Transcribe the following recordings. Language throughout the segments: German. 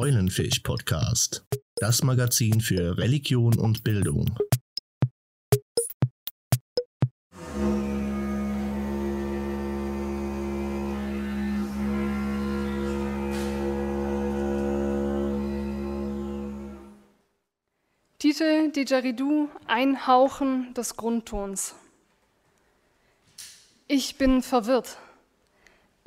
Eulenfisch Podcast, das Magazin für Religion und Bildung. Titel Didgeridoo Einhauchen des Grundtons. Ich bin verwirrt.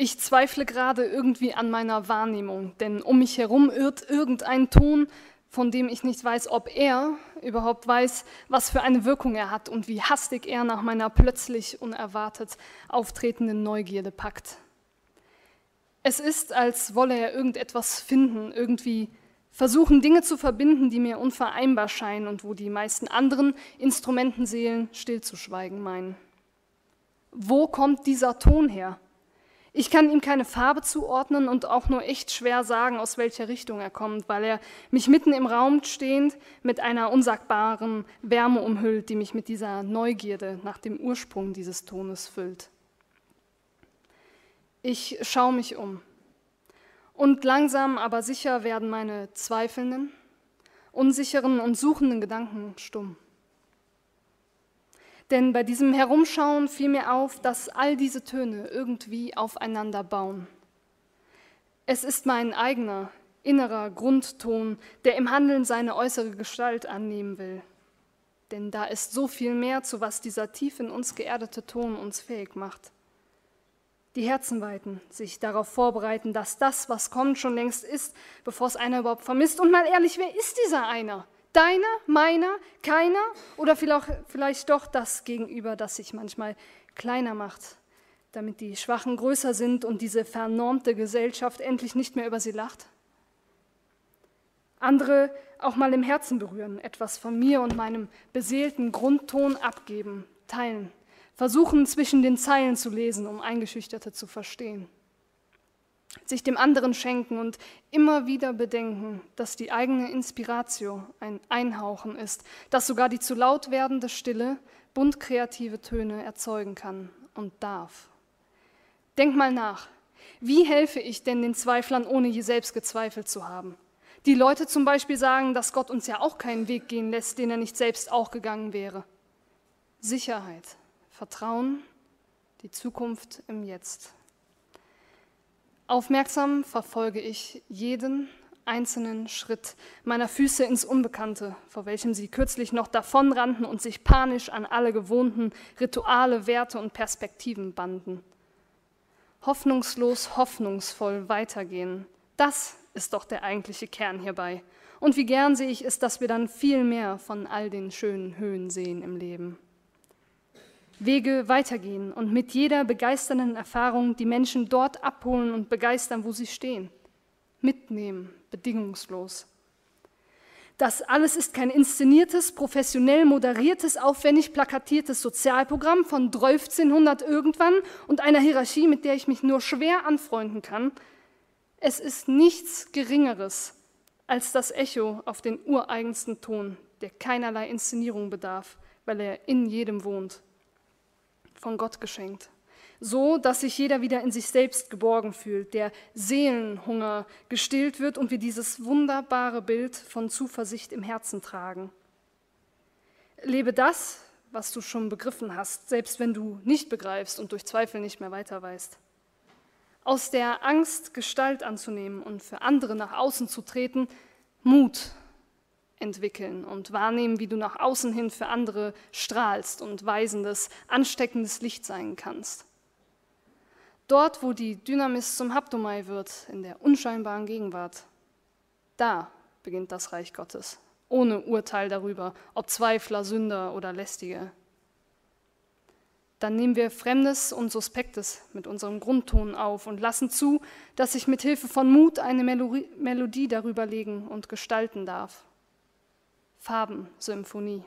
Ich zweifle gerade irgendwie an meiner Wahrnehmung, denn um mich herum irrt irgendein Ton, von dem ich nicht weiß, ob er überhaupt weiß, was für eine Wirkung er hat und wie hastig er nach meiner plötzlich unerwartet auftretenden Neugierde packt. Es ist, als wolle er irgendetwas finden, irgendwie versuchen, Dinge zu verbinden, die mir unvereinbar scheinen und wo die meisten anderen Instrumentenseelen stillzuschweigen meinen. Wo kommt dieser Ton her? Ich kann ihm keine Farbe zuordnen und auch nur echt schwer sagen, aus welcher Richtung er kommt, weil er mich mitten im Raum stehend mit einer unsagbaren Wärme umhüllt, die mich mit dieser Neugierde nach dem Ursprung dieses Tones füllt. Ich schaue mich um. Und langsam aber sicher werden meine zweifelnden, unsicheren und suchenden Gedanken stumm. Denn bei diesem Herumschauen fiel mir auf, dass all diese Töne irgendwie aufeinander bauen. Es ist mein eigener, innerer Grundton, der im Handeln seine äußere Gestalt annehmen will. Denn da ist so viel mehr, zu was dieser tief in uns geerdete Ton uns fähig macht. Die Herzen weiten, sich darauf vorbereiten, dass das, was kommt, schon längst ist, bevor es einer überhaupt vermisst. Und mal ehrlich, wer ist dieser einer? Deiner, meiner, keiner oder vielleicht doch das Gegenüber, das sich manchmal kleiner macht, damit die Schwachen größer sind und diese vernormte Gesellschaft endlich nicht mehr über sie lacht? Andere auch mal im Herzen berühren, etwas von mir und meinem beseelten Grundton abgeben, teilen, versuchen zwischen den Zeilen zu lesen, um Eingeschüchterte zu verstehen sich dem anderen schenken und immer wieder bedenken, dass die eigene Inspiratio ein Einhauchen ist, dass sogar die zu laut werdende Stille bunt kreative Töne erzeugen kann und darf. Denk mal nach, wie helfe ich denn den Zweiflern, ohne je selbst gezweifelt zu haben? Die Leute zum Beispiel sagen, dass Gott uns ja auch keinen Weg gehen lässt, den er nicht selbst auch gegangen wäre. Sicherheit, Vertrauen, die Zukunft im Jetzt. Aufmerksam verfolge ich jeden einzelnen Schritt meiner Füße ins Unbekannte, vor welchem sie kürzlich noch davonrannten und sich panisch an alle gewohnten Rituale, Werte und Perspektiven banden. Hoffnungslos, hoffnungsvoll weitergehen, das ist doch der eigentliche Kern hierbei. Und wie gern sehe ich es, dass wir dann viel mehr von all den schönen Höhen sehen im Leben. Wege weitergehen und mit jeder begeisternden Erfahrung die Menschen dort abholen und begeistern, wo sie stehen. Mitnehmen, bedingungslos. Das alles ist kein inszeniertes, professionell moderiertes, aufwendig plakatiertes Sozialprogramm von 1300 irgendwann und einer Hierarchie, mit der ich mich nur schwer anfreunden kann. Es ist nichts Geringeres als das Echo auf den ureigensten Ton, der keinerlei Inszenierung bedarf, weil er in jedem wohnt von Gott geschenkt. So, dass sich jeder wieder in sich selbst geborgen fühlt, der Seelenhunger gestillt wird und wir dieses wunderbare Bild von Zuversicht im Herzen tragen. Lebe das, was du schon begriffen hast, selbst wenn du nicht begreifst und durch Zweifel nicht mehr weiter weißt. Aus der Angst Gestalt anzunehmen und für andere nach außen zu treten, Mut entwickeln und wahrnehmen, wie du nach außen hin für andere strahlst und weisendes, ansteckendes Licht sein kannst. Dort, wo die Dynamis zum Haptomai wird, in der unscheinbaren Gegenwart, da beginnt das Reich Gottes, ohne Urteil darüber, ob Zweifler, Sünder oder Lästige. Dann nehmen wir Fremdes und Suspektes mit unserem Grundton auf und lassen zu, dass ich mit Hilfe von Mut eine Melodie darüber legen und gestalten darf. Farbensymphonie.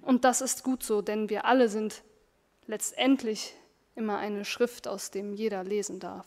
Und das ist gut so, denn wir alle sind letztendlich immer eine Schrift, aus dem jeder lesen darf.